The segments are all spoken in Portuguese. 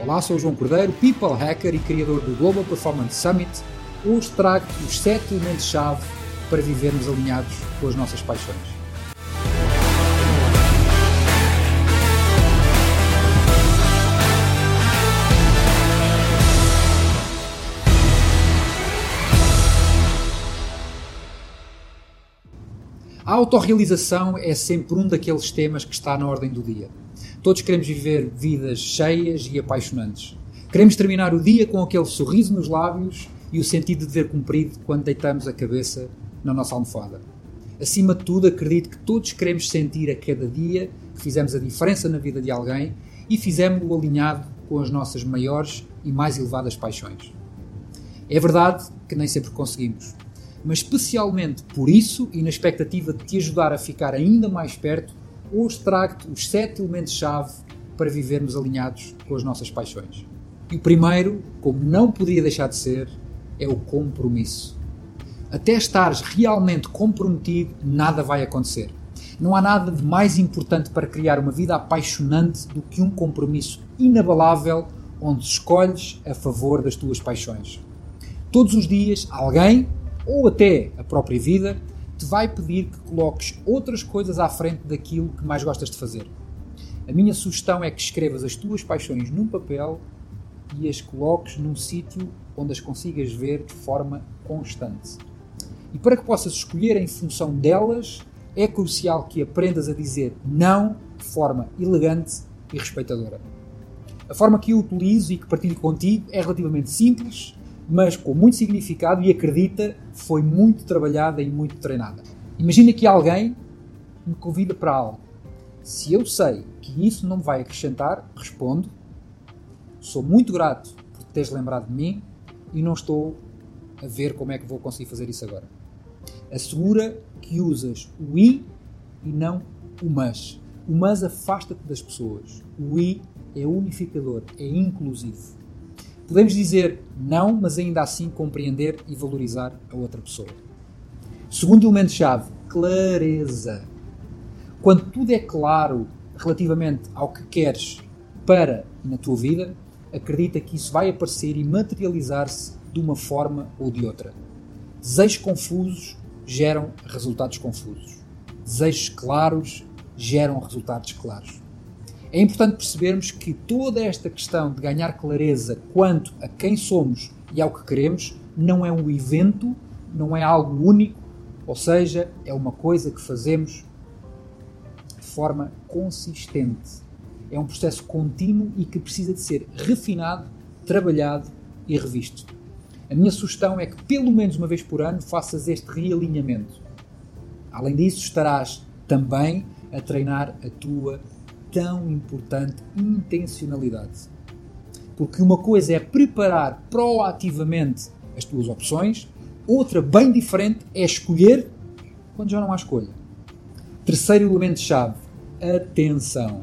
Olá, sou João Cordeiro, People Hacker e criador do Global Performance Summit. Hoje trago os 7 elementos-chave para vivermos alinhados com as nossas paixões. A autorrealização é sempre um daqueles temas que está na ordem do dia. Todos queremos viver vidas cheias e apaixonantes. Queremos terminar o dia com aquele sorriso nos lábios e o sentido de dever cumprido quando deitamos a cabeça na nossa almofada. Acima de tudo, acredito que todos queremos sentir a cada dia que fizemos a diferença na vida de alguém e fizemos-o alinhado com as nossas maiores e mais elevadas paixões. É verdade que nem sempre conseguimos, mas especialmente por isso e na expectativa de te ajudar a ficar ainda mais perto, hoje trago-te os sete elementos-chave para vivermos alinhados com as nossas paixões. E o primeiro, como não podia deixar de ser, é o compromisso. Até estares realmente comprometido, nada vai acontecer. Não há nada de mais importante para criar uma vida apaixonante do que um compromisso inabalável onde escolhes a favor das tuas paixões. Todos os dias, alguém, ou até a própria vida, te vai pedir que coloques outras coisas à frente daquilo que mais gostas de fazer. A minha sugestão é que escrevas as tuas paixões num papel e as coloques num sítio onde as consigas ver de forma constante. E para que possas escolher em função delas, é crucial que aprendas a dizer não de forma elegante e respeitadora. A forma que eu utilizo e que partilho contigo é relativamente simples, mas com muito significado e acredita, foi muito trabalhada e muito treinada. Imagina que alguém me convida para algo. Se eu sei que isso não me vai acrescentar, respondo: sou muito grato por teres lembrado de mim e não estou a ver como é que vou conseguir fazer isso agora. Assegura que usas o i e não o mas. O mas afasta-te das pessoas. O i é unificador, é inclusivo. Podemos dizer não, mas ainda assim compreender e valorizar a outra pessoa. Segundo elemento-chave, clareza. Quando tudo é claro relativamente ao que queres para e na tua vida, acredita que isso vai aparecer e materializar-se de uma forma ou de outra. Desejos confusos geram resultados confusos. Desejos claros geram resultados claros. É importante percebermos que toda esta questão de ganhar clareza quanto a quem somos e ao que queremos não é um evento, não é algo único, ou seja, é uma coisa que fazemos de forma consistente. É um processo contínuo e que precisa de ser refinado, trabalhado e revisto. A minha sugestão é que pelo menos uma vez por ano faças este realinhamento. Além disso, estarás também a treinar a tua tão importante intencionalidade. Porque uma coisa é preparar proativamente as tuas opções, outra bem diferente é escolher quando já não há escolha. Terceiro elemento-chave: atenção.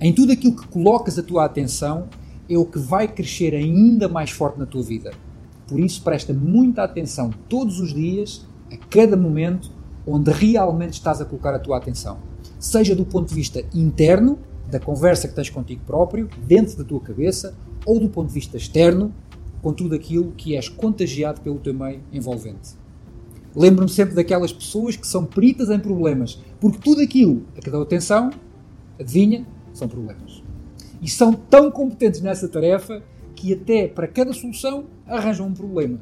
Em tudo aquilo que colocas a tua atenção é o que vai crescer ainda mais forte na tua vida. Por isso, presta muita atenção todos os dias, a cada momento, onde realmente estás a colocar a tua atenção seja do ponto de vista interno, da conversa que tens contigo próprio, dentro da tua cabeça, ou do ponto de vista externo, com tudo aquilo que és contagiado pelo teu meio envolvente. Lembro-me sempre daquelas pessoas que são peritas em problemas, porque tudo aquilo a que dão atenção, adivinha, são problemas. E são tão competentes nessa tarefa que até para cada solução arranjam um problema.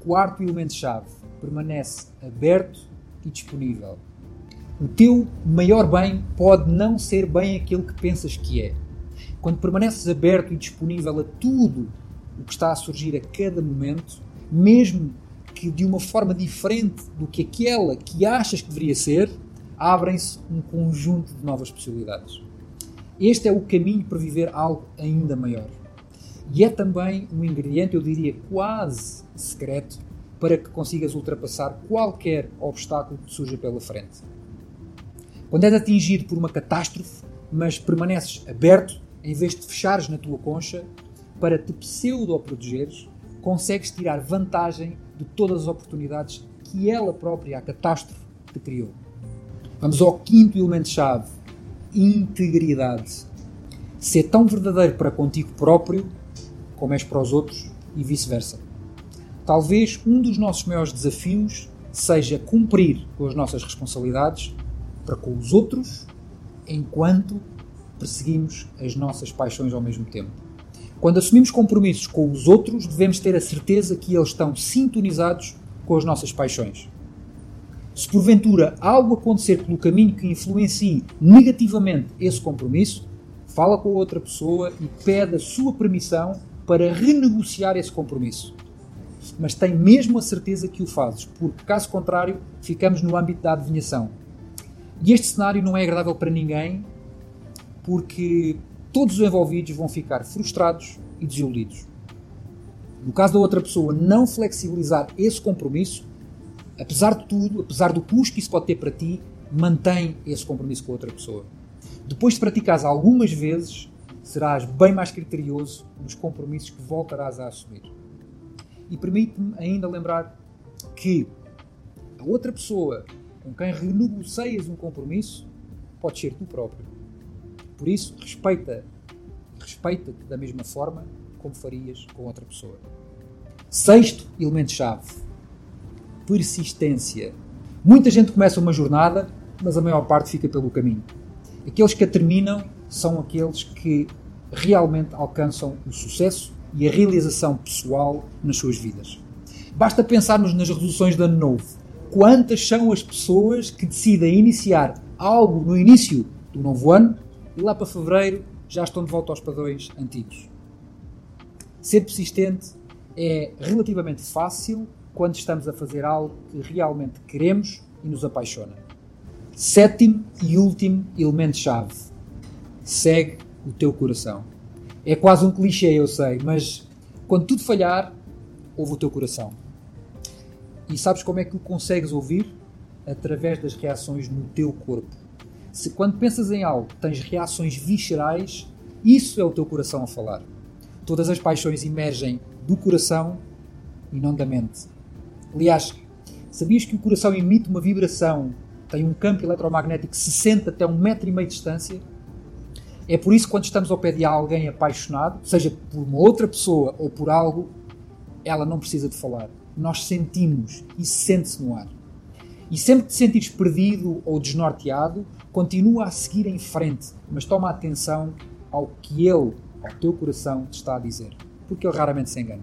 Quarto elemento-chave, permanece aberto e disponível o teu maior bem pode não ser bem aquilo que pensas que é. Quando permaneces aberto e disponível a tudo o que está a surgir a cada momento, mesmo que de uma forma diferente do que aquela que achas que deveria ser, abrem-se um conjunto de novas possibilidades. Este é o caminho para viver algo ainda maior. E é também um ingrediente, eu diria, quase secreto para que consigas ultrapassar qualquer obstáculo que surja pela frente. Quando és atingido por uma catástrofe, mas permaneces aberto, em vez de fechares na tua concha, para te pseudo-protegeres, consegues tirar vantagem de todas as oportunidades que ela própria, a catástrofe, te criou. Vamos ao quinto elemento-chave: integridade. Ser tão verdadeiro para contigo próprio como és para os outros e vice-versa. Talvez um dos nossos maiores desafios seja cumprir com as nossas responsabilidades para com os outros enquanto perseguimos as nossas paixões ao mesmo tempo. Quando assumimos compromissos com os outros, devemos ter a certeza que eles estão sintonizados com as nossas paixões. Se porventura algo acontecer pelo caminho que influencie negativamente esse compromisso, fala com a outra pessoa e pede a sua permissão para renegociar esse compromisso. Mas tem mesmo a certeza que o fazes, porque caso contrário, ficamos no âmbito da adivinhação. E este cenário não é agradável para ninguém, porque todos os envolvidos vão ficar frustrados e desiludidos. No caso da outra pessoa não flexibilizar esse compromisso, apesar de tudo, apesar do custo que isso pode ter para ti, mantém esse compromisso com a outra pessoa. Depois de praticares algumas vezes, serás bem mais criterioso nos compromissos que voltarás a assumir. E permite-me ainda lembrar que a outra pessoa com quem renegocias um compromisso pode ser tu próprio. Por isso, respeita, respeita-te da mesma forma como farias com outra pessoa. Sexto elemento-chave: persistência. Muita gente começa uma jornada, mas a maior parte fica pelo caminho. Aqueles que a terminam são aqueles que realmente alcançam o sucesso e a realização pessoal nas suas vidas. Basta pensarmos nas resoluções de ano novo. Quantas são as pessoas que decidem iniciar algo no início do novo ano e lá para fevereiro já estão de volta aos padrões antigos? Ser persistente é relativamente fácil quando estamos a fazer algo que realmente queremos e nos apaixona. Sétimo e último elemento-chave: segue o teu coração. É quase um clichê, eu sei, mas quando tudo falhar, ouve o teu coração. E sabes como é que o consegues ouvir? Através das reações no teu corpo. Se quando pensas em algo tens reações viscerais, isso é o teu coração a falar. Todas as paixões emergem do coração e não da mente. Aliás, sabias que o coração emite uma vibração, tem um campo eletromagnético que se sente até um metro e meio de distância? É por isso que quando estamos ao pé de alguém apaixonado, seja por uma outra pessoa ou por algo, ela não precisa de falar. Nós sentimos e sente-se no ar. E sempre que te sentires perdido ou desnorteado, continua a seguir em frente, mas toma atenção ao que ele, ao teu coração, te está a dizer. Porque ele raramente se engana.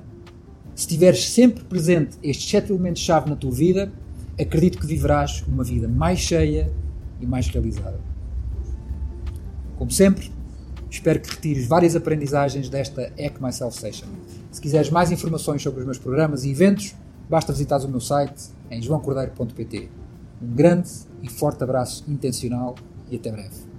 Se tiveres sempre presente estes sete elementos-chave na tua vida, acredito que viverás uma vida mais cheia e mais realizada. Como sempre, espero que retires várias aprendizagens desta Hack Myself Session. Se quiseres mais informações sobre os meus programas e eventos, basta visitar o meu site em joãocordeiro.pt. Um grande e forte abraço intencional e até breve.